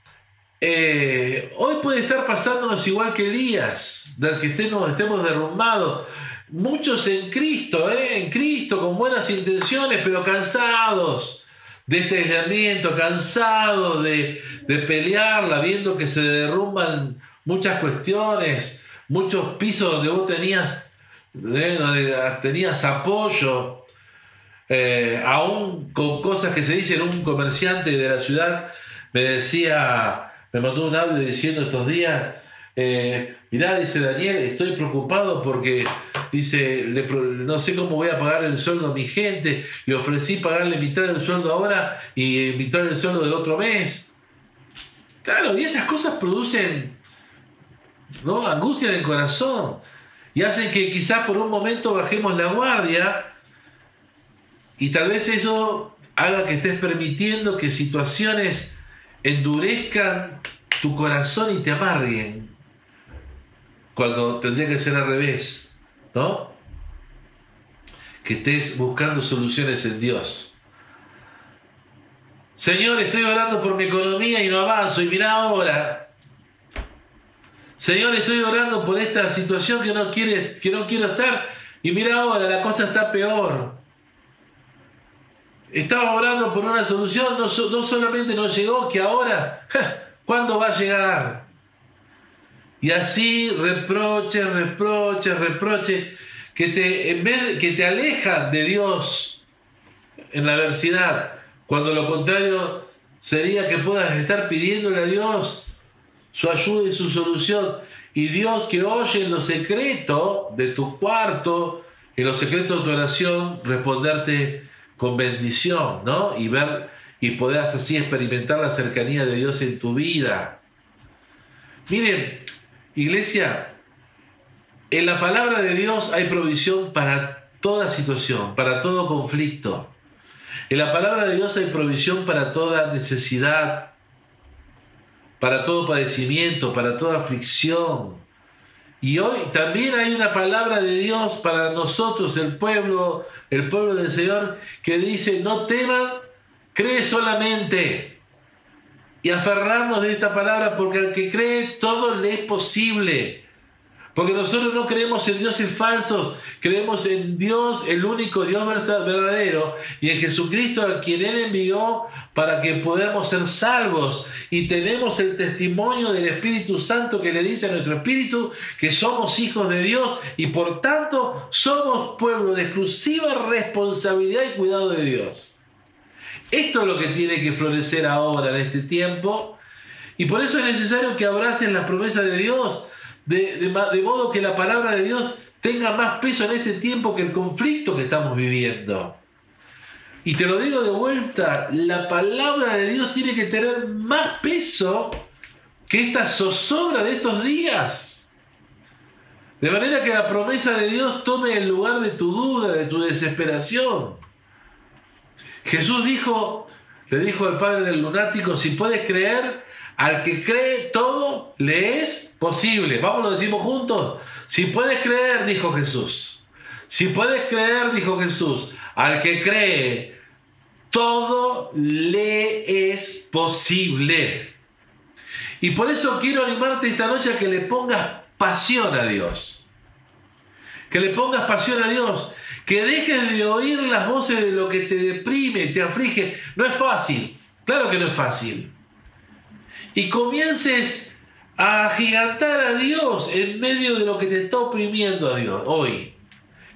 eh, hoy puede estar pasándonos igual que Elías, del que estemos, estemos derrumbados. Muchos en Cristo, eh, en Cristo, con buenas intenciones, pero cansados de este aislamiento, cansados de, de pelearla, viendo que se derrumban muchas cuestiones, muchos pisos donde vos tenías, donde tenías apoyo, eh, aún con cosas que se dicen, un comerciante de la ciudad me decía, me mandó un audio diciendo estos días, eh, mirá, dice Daniel, estoy preocupado porque, dice, no sé cómo voy a pagar el sueldo a mi gente, le ofrecí pagarle mitad del sueldo ahora y mitad del sueldo del otro mes. Claro, y esas cosas producen ¿no? Angustia en el corazón. Y hacen que quizás por un momento bajemos la guardia y tal vez eso haga que estés permitiendo que situaciones endurezcan tu corazón y te amarguen. Cuando tendría que ser al revés, ¿no? Que estés buscando soluciones en Dios. Señor, estoy orando por mi economía y no avanzo. Y mira ahora, Señor, estoy orando por esta situación que no, quiere, que no quiero estar. Y mira ahora, la cosa está peor. Estaba orando por una solución, no, solamente no llegó, que ahora, ¿cuándo va a llegar? Y así reproches, reproches, reproches, que te, en vez, que te alejan de Dios en la adversidad, cuando lo contrario sería que puedas estar pidiéndole a Dios su ayuda y su solución. Y Dios que oye en lo secreto de tu cuarto, en lo secreto de tu oración, responderte con bendición, ¿no? Y ver y podrás así experimentar la cercanía de Dios en tu vida. Miren, iglesia, en la palabra de Dios hay provisión para toda situación, para todo conflicto. En la palabra de Dios hay provisión para toda necesidad, para todo padecimiento, para toda aflicción. Y hoy también hay una palabra de Dios para nosotros, el pueblo, el pueblo del Señor, que dice, no teman Cree solamente y aferrarnos de esta palabra porque al que cree todo le es posible. Porque nosotros no creemos en dioses falsos, creemos en Dios, el único Dios verdadero, y en Jesucristo a quien Él envió para que podamos ser salvos. Y tenemos el testimonio del Espíritu Santo que le dice a nuestro espíritu que somos hijos de Dios y por tanto somos pueblo de exclusiva responsabilidad y cuidado de Dios. Esto es lo que tiene que florecer ahora en este tiempo. Y por eso es necesario que abracen las promesas de Dios de, modo que la palabra de Dios tenga más peso en este tiempo que el conflicto que estamos viviendo. Y te lo digo de vuelta, la palabra de Dios tiene que tener más peso que esta zozobra de estos días. De manera que la promesa de Dios tome el lugar de tu duda, de tu desesperación. Jesús dijo, le dijo al padre del lunático, si puedes creer, al que cree todo le es posible. Vamos, lo decimos juntos. Si puedes creer, dijo Jesús. Si puedes creer, dijo Jesús, al que cree, todo le es posible. Y por eso quiero animarte esta noche a que le pongas pasión a Dios. Que le pongas pasión a Dios. Que dejes de oír las voces de lo que te deprime, te aflige. No es fácil. Claro que no es fácil y comiences a agigantar a Dios en medio de lo que te está oprimiendo a Dios hoy.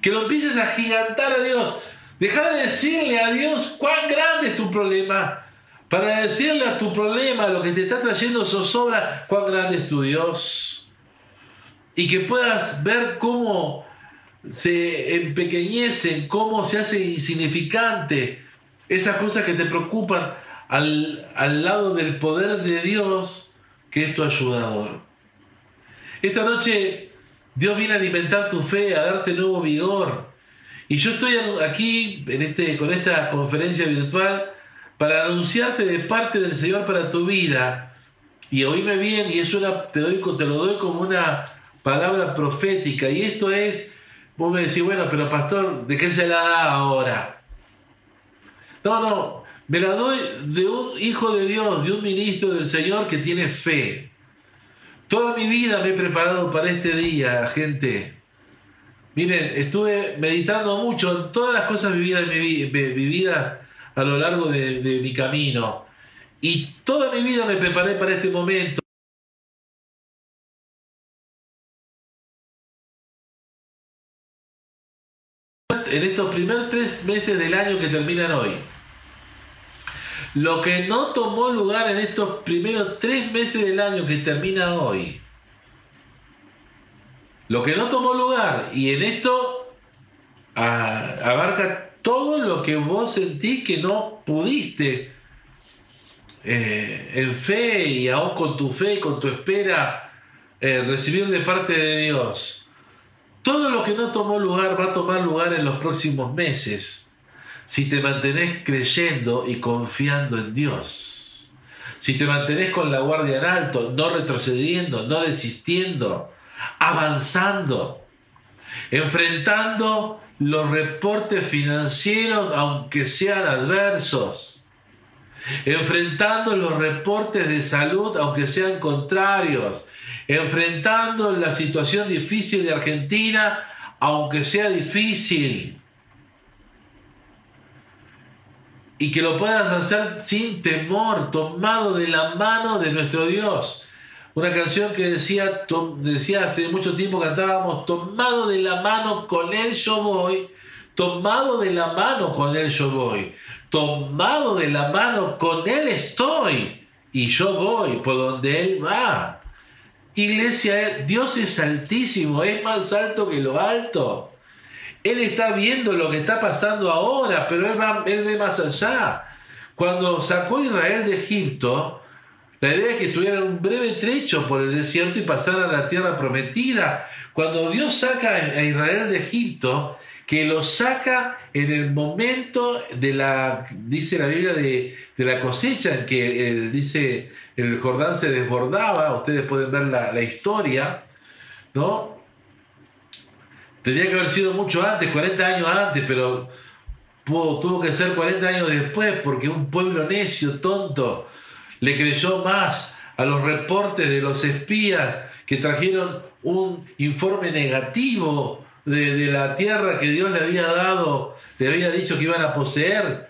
Que lo empieces a agigantar a Dios. Deja de decirle a Dios cuán grande es tu problema. Para decirle a tu problema, lo que te está trayendo zozobra, cuán grande es tu Dios. Y que puedas ver cómo se empequeñecen, cómo se hace insignificante esas cosas que te preocupan al, al lado del poder de Dios que es tu ayudador. Esta noche Dios viene a alimentar tu fe, a darte nuevo vigor. Y yo estoy aquí en este, con esta conferencia virtual para anunciarte de parte del Señor para tu vida. Y oíme bien, y es una, te, doy, te lo doy como una palabra profética. Y esto es, vos me decís, bueno, pero pastor, ¿de qué se la da ahora? No, no, me la doy de un hijo de Dios, de un ministro del Señor que tiene fe. Toda mi vida me he preparado para este día, gente. Miren, estuve meditando mucho en todas las cosas vividas, vividas a lo largo de, de mi camino. Y toda mi vida me preparé para este momento. En estos primeros tres meses del año que terminan hoy. Lo que no tomó lugar en estos primeros tres meses del año que termina hoy. Lo que no tomó lugar, y en esto abarca todo lo que vos sentís que no pudiste eh, en fe y aún con tu fe y con tu espera eh, recibir de parte de Dios. Todo lo que no tomó lugar va a tomar lugar en los próximos meses si te mantenés creyendo y confiando en Dios, si te mantenés con la guardia en alto, no retrocediendo, no desistiendo, avanzando, enfrentando los reportes financieros aunque sean adversos, enfrentando los reportes de salud aunque sean contrarios, enfrentando la situación difícil de Argentina aunque sea difícil, y que lo puedas hacer sin temor, tomado de la mano de nuestro Dios. Una canción que decía, decía hace mucho tiempo cantábamos, tomado de la mano con Él yo voy, tomado de la mano con Él yo voy, tomado de la mano con Él estoy y yo voy por donde Él va. Iglesia, Dios es altísimo, es más alto que lo alto. Él está viendo lo que está pasando ahora, pero él, ve más allá. Cuando sacó a Israel de Egipto, la idea es que estuvieran un breve trecho por el desierto y pasaran a la tierra prometida. Cuando Dios saca a Israel de Egipto, que lo saca en el momento de la, dice la Biblia, de, la cosecha, en que el, dice el Jordán se desbordaba, ustedes pueden ver la, la historia, ¿no? Tendría que haber sido mucho antes, 40 años antes, pero tuvo que ser 40 años después porque un pueblo necio, tonto, le creyó más a los reportes de los espías que trajeron un informe negativo de, la tierra que Dios le había dado, le había dicho que iban a poseer.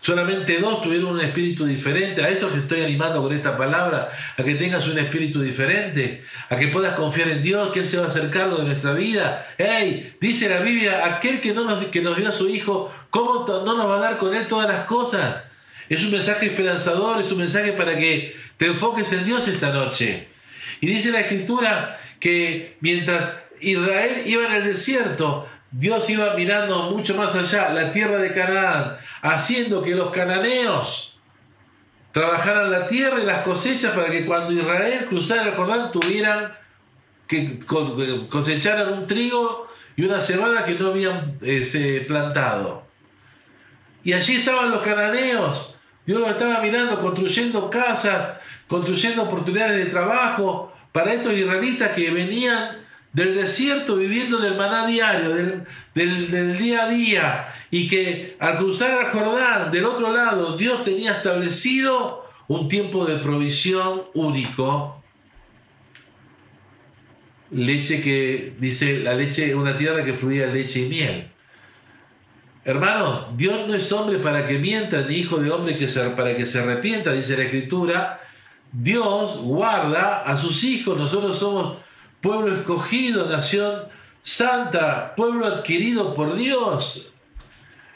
Solamente dos tuvieron un espíritu diferente. A eso que estoy animando con esta palabra, a que tengas un espíritu diferente, a que puedas confiar en Dios, que Él se va a hacer cargo de nuestra vida. ¡Hey! Dice la Biblia, aquel que, no nos, que nos dio a su Hijo, ¿cómo no nos va a dar con Él todas las cosas? Es un mensaje esperanzador, es un mensaje para que te enfoques en Dios esta noche. Y dice la Escritura que mientras Israel iba en el desierto, Dios iba mirando mucho más allá, la tierra de Canaán, haciendo que los cananeos trabajaran la tierra y las cosechas para que cuando Israel cruzara el Jordán tuvieran que cosecharan un trigo y una cebada que no habían eh, plantado. Y allí estaban los cananeos. Dios los estaba mirando, construyendo casas, construyendo oportunidades de trabajo para estos israelitas que venían del desierto viviendo del maná diario, del, del, día a día, y que al cruzar el Jordán del otro lado Dios tenía establecido un tiempo de provisión único. Leche que, dice, la leche, una tierra que fluía leche y miel. Hermanos, Dios no es hombre para que mienta, ni hijo de hombre que para que se arrepienta, dice la Escritura. Dios guarda a sus hijos. Nosotros somos pueblo escogido, nación santa, pueblo adquirido por Dios.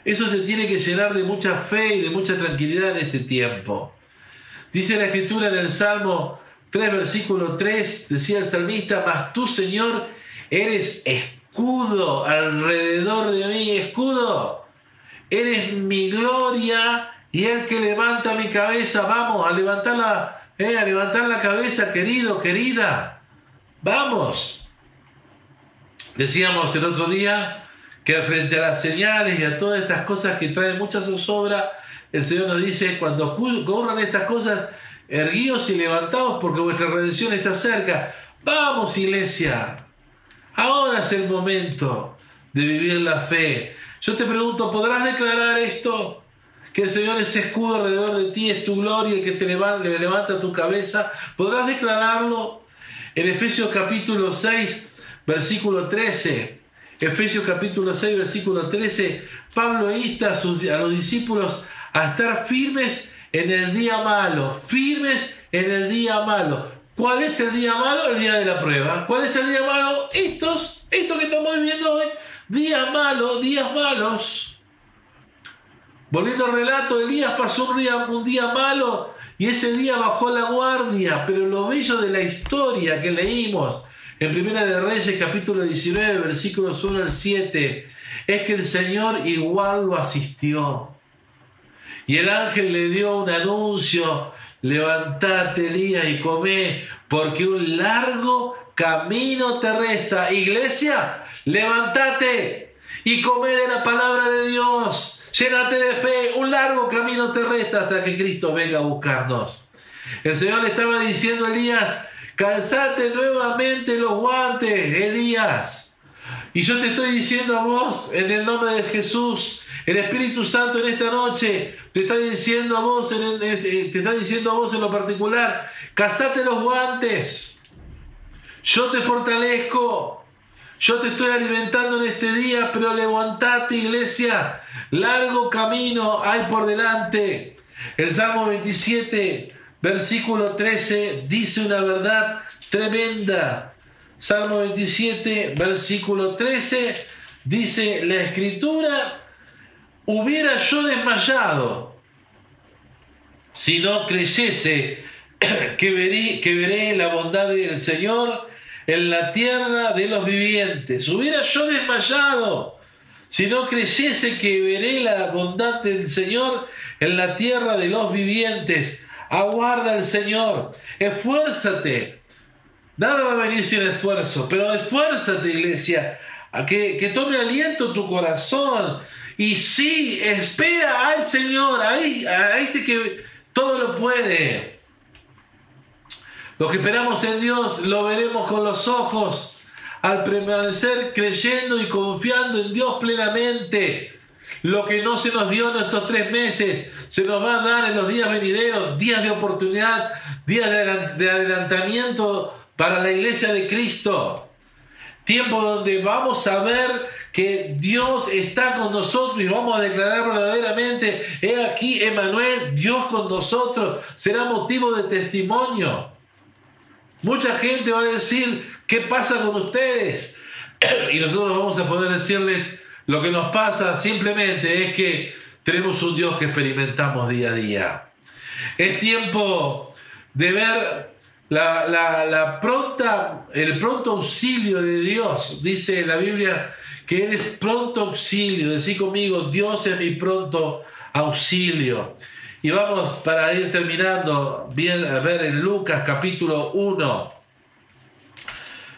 Eso te tiene que llenar de mucha fe y de mucha tranquilidad en este tiempo. Dice la escritura en el Salmo 3, versículo 3, decía el salmista, mas tú Señor eres escudo alrededor de mí, escudo. Eres mi gloria y el que levanta mi cabeza, vamos a levantar la, eh, a levantar la cabeza, querido, querida. Vamos. Decíamos el otro día que frente a las señales y a todas estas cosas que traen mucha zozobra, el Señor nos dice, cuando ocurran estas cosas, erguíos y levantados porque vuestra redención está cerca. Vamos, iglesia. Ahora es el momento de vivir la fe. Yo te pregunto, ¿podrás declarar esto? Que el Señor es escudo alrededor de ti, es tu gloria el que te levanta tu cabeza. ¿Podrás declararlo? En Efesios capítulo 6, versículo 13, Efesios capítulo 6, versículo 13, Pablo insta a, sus, a los discípulos a estar firmes en el día malo, firmes en el día malo. ¿Cuál es el día malo? El día de la prueba. ¿Cuál es el día malo? Estos, esto que estamos viviendo hoy. Días malos, días malos. Volviendo al relato, Elías pasó un día, un día malo y ese día bajó la guardia, pero lo bello de la historia que leímos en Primera de Reyes capítulo 19 versículos 1 al 7 es que el Señor igual lo asistió. Y el ángel le dio un anuncio, levantate Elías y come, porque un largo camino te resta. Iglesia, levántate y come de la palabra de Dios Llénate de fe, un largo camino te resta hasta que Cristo venga a buscarnos. El Señor le estaba diciendo a Elías, calzate nuevamente los guantes, Elías. Y yo te estoy diciendo a vos, en el nombre de Jesús, el Espíritu Santo en esta noche, te está diciendo a vos, en te está diciendo a vos en lo particular, calzate los guantes. Yo te fortalezco. Yo te estoy alimentando en este día, pero levantate, iglesia. Largo camino hay por delante. El Salmo 27, versículo 13, dice una verdad tremenda. Salmo 27, versículo 13, dice la escritura, hubiera yo desmayado si no creyese [CLEARS THROAT] que veré, la bondad del Señor en la tierra de los vivientes. Hubiera yo desmayado si no creyese que veré la bondad del Señor en la tierra de los vivientes. Aguarda al Señor, esfuérzate. Nada va a venir sin esfuerzo, pero esfuérzate, iglesia, a que, que tome aliento tu corazón. Y sí, espera al Señor, a este que todo lo puede. Los que esperamos en Dios lo veremos con los ojos al permanecer creyendo y confiando en Dios plenamente. Lo que no se nos dio en estos tres meses, se nos va a dar en los días venideros, días de oportunidad, días de adelantamiento para la iglesia de Cristo. Tiempo donde vamos a ver que Dios está con nosotros y vamos a declarar verdaderamente, he aquí Emanuel, Dios con nosotros, será motivo de testimonio. Mucha gente va a decir, ¿qué pasa con ustedes? [CLEARS THROAT] Y nosotros vamos a poder decirles, lo que nos pasa simplemente es que tenemos un Dios que experimentamos día a día. Es tiempo de ver el pronto auxilio de Dios. Dice la Biblia que Él es pronto auxilio. Decí conmigo, Dios es mi pronto auxilio. Y vamos para ir terminando bien a ver en Lucas capítulo 1.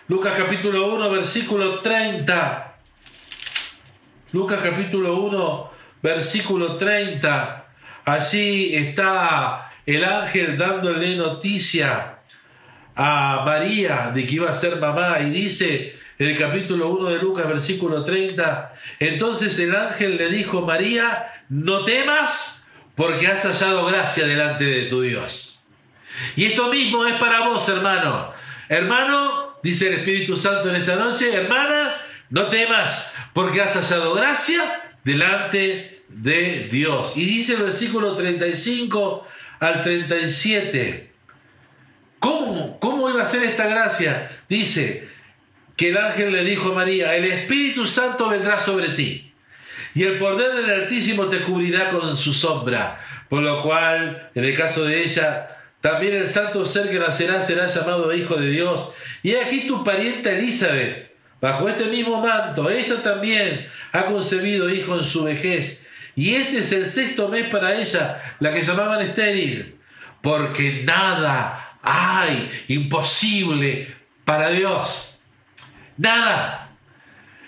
Lucas capítulo 1 versículo 30. Lucas capítulo 1 versículo 30. Allí está el ángel dándole noticia a María de que iba a ser mamá y dice en el capítulo 1 de Lucas versículo 30, entonces el ángel le dijo, María, no temas porque has hallado gracia delante de tu Dios. Y esto mismo es para vos, hermano. Hermano, dice el Espíritu Santo en esta noche, hermana, no temas, porque has hallado gracia delante de Dios. Y dice el versículo 35 al 37. ¿Cómo, ¿Cómo iba a ser esta gracia? Dice que el ángel le dijo a María, el Espíritu Santo vendrá sobre ti y el poder del Altísimo te cubrirá con su sombra. Por lo cual, en el caso de ella, también el santo ser que nacerá será llamado Hijo de Dios. Y aquí tu parienta Elizabeth, bajo este mismo manto, ella también ha concebido hijo en su vejez. Y este es el sexto mes para ella, la que llamaban estéril, porque nada hay imposible para Dios. Nada.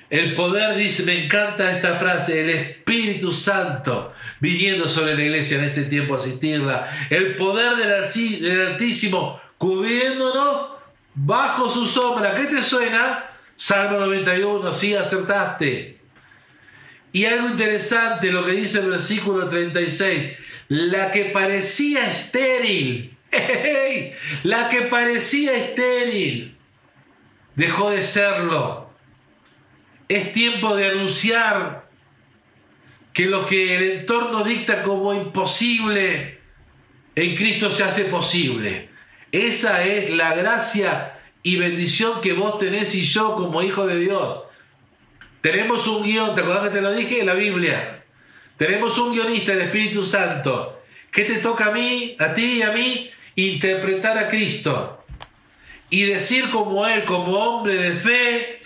El poder dice, me encanta esta frase, el Espíritu Santo viniendo sobre la iglesia en este tiempo a asistirla. El poder del, Altísimo cubriéndonos bajo su sombra. ¿Qué te suena? Salmo 91, sí acertaste. Y algo interesante lo que dice el versículo 36, la que parecía estéril, [LAUGHS] la que parecía estéril, dejó de serlo es tiempo de anunciar que lo que el entorno dicta como imposible, en Cristo se hace posible. Esa es la gracia y bendición que vos tenés y yo como hijo de Dios. Tenemos un guion, ¿te acordás que te lo dije? En la Biblia. Tenemos un guionista, el Espíritu Santo. ¿Qué te toca a mí, a ti y a mí? Interpretar a Cristo. Y decir como Él, como hombre de fe,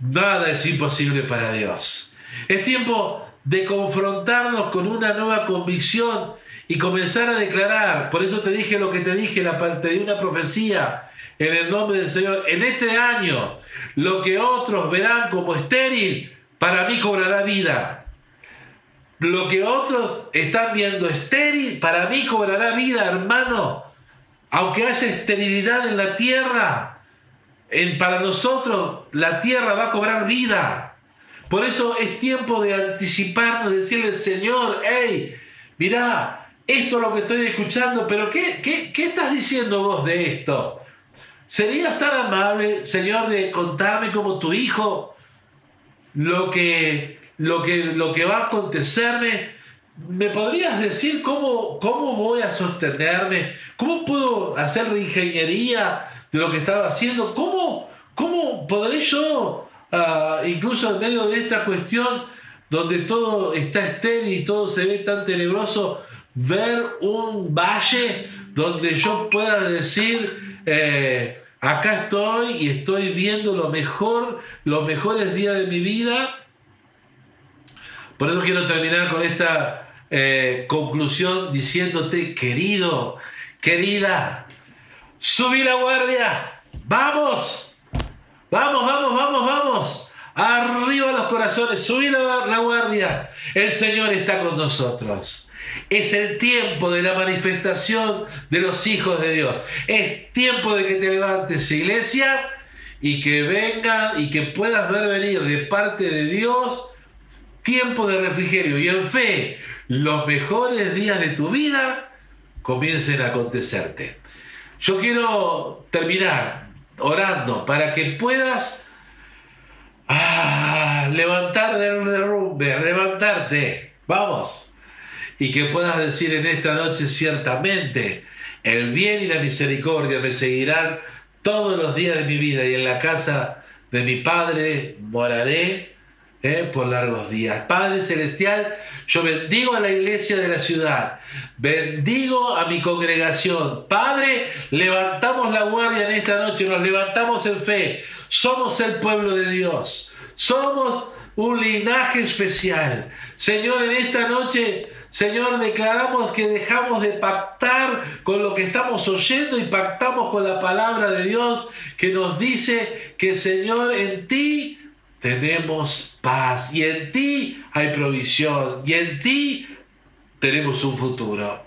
Nada es imposible para Dios. Es tiempo de confrontarnos con una nueva convicción y comenzar a declarar. Por eso te dije lo que te dije, la parte de una profecía en el nombre del Señor. En este año, lo que otros verán como estéril, para mí cobrará vida. Lo que otros están viendo estéril, para mí cobrará vida, hermano. Aunque haya esterilidad en la tierra, para nosotros la tierra va a cobrar vida. Por eso es tiempo de anticiparnos, decirle, Señor, hey, mirá, esto es lo que estoy escuchando, pero ¿qué, qué, qué estás diciendo vos de esto? ¿Serías tan amable, Señor, de contarme como tu hijo lo que, lo que, lo que va a acontecerme? ¿Me podrías decir cómo, cómo voy a sostenerme? ¿Cómo puedo hacer reingeniería de lo que estaba haciendo. ¿Cómo, cómo podré yo, ah, incluso en medio de esta cuestión donde todo está estéril y todo se ve tan tenebroso, ver un valle donde yo pueda decir, eh, acá estoy y estoy viendo lo mejor, los mejores días de mi vida? Por eso quiero terminar con esta eh, conclusión diciéndote, querido, querida, Subí la guardia. Vamos. Vamos, vamos, vamos, vamos. Arriba los corazones. Subí la, guardia. El Señor está con nosotros. Es el tiempo de la manifestación de los hijos de Dios. Es tiempo de que te levantes, iglesia, y que venga y que puedas ver venir de parte de Dios tiempo de refrigerio y en fe los mejores días de tu vida comiencen a acontecerte. Yo quiero terminar orando para que puedas ah, levantar derrumbe, levantarte, vamos, y que puedas decir en esta noche ciertamente, el bien y la misericordia me seguirán todos los días de mi vida y en la casa de mi Padre moraré eh, por largos días. Padre Celestial, yo bendigo a la iglesia de la ciudad, bendigo a mi congregación. Padre, levantamos la guardia en esta noche, nos levantamos en fe. Somos el pueblo de Dios, somos un linaje especial. Señor, en esta noche Señor, declaramos que dejamos de pactar con lo que estamos oyendo y pactamos con la palabra de Dios que nos dice que, Señor, en ti tenemos paz y en ti hay provisión y en ti tenemos un futuro.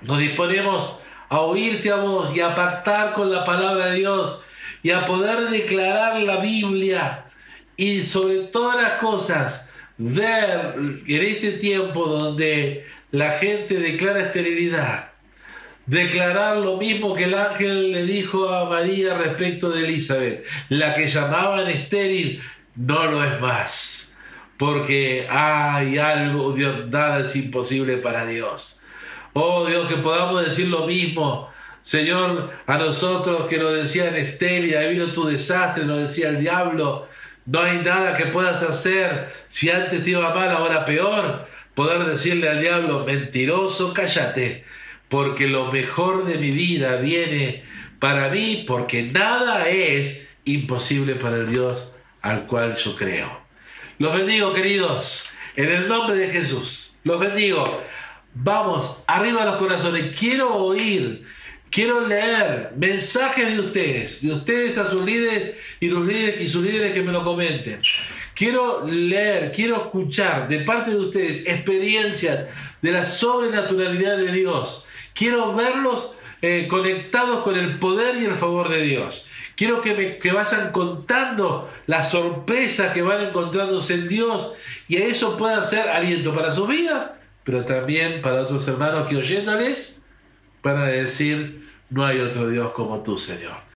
Nos disponemos a oírte a vos y a pactar con la palabra de Dios y a poder declarar la Biblia y sobre todas las cosas ver en este tiempo donde la gente declara esterilidad, declarar lo mismo que el ángel le dijo a María respecto de Elizabeth, la que llamaban estéril no lo es más, porque hay algo, Dios, nada es imposible para Dios. Oh Dios, que podamos decir lo mismo. Señor, a nosotros que nos decían estéril, ha vino tu desastre, nos decía el diablo, no hay nada que puedas hacer. Si antes te iba mal, ahora peor. Poder decirle al diablo, mentiroso, cállate. Porque lo mejor de mi vida viene para mí, porque nada es imposible para el Dios al cual yo creo. Los bendigo, queridos, en el nombre de Jesús. Los bendigo. Vamos, arriba los corazones. Quiero oír Quiero leer mensajes de ustedes, de ustedes a sus líderes y los líderes y sus líderes que me lo comenten. Quiero leer, quiero escuchar de parte de ustedes experiencias de la sobrenaturalidad de Dios. Quiero verlos eh, conectados con el poder y el favor de Dios. Quiero que, me, que vayan contando las sorpresas que van encontrándose en Dios y a eso pueda ser aliento para sus vidas, pero también para otros hermanos que oyéndoles van a decir, no hay otro Dios como tú, Señor.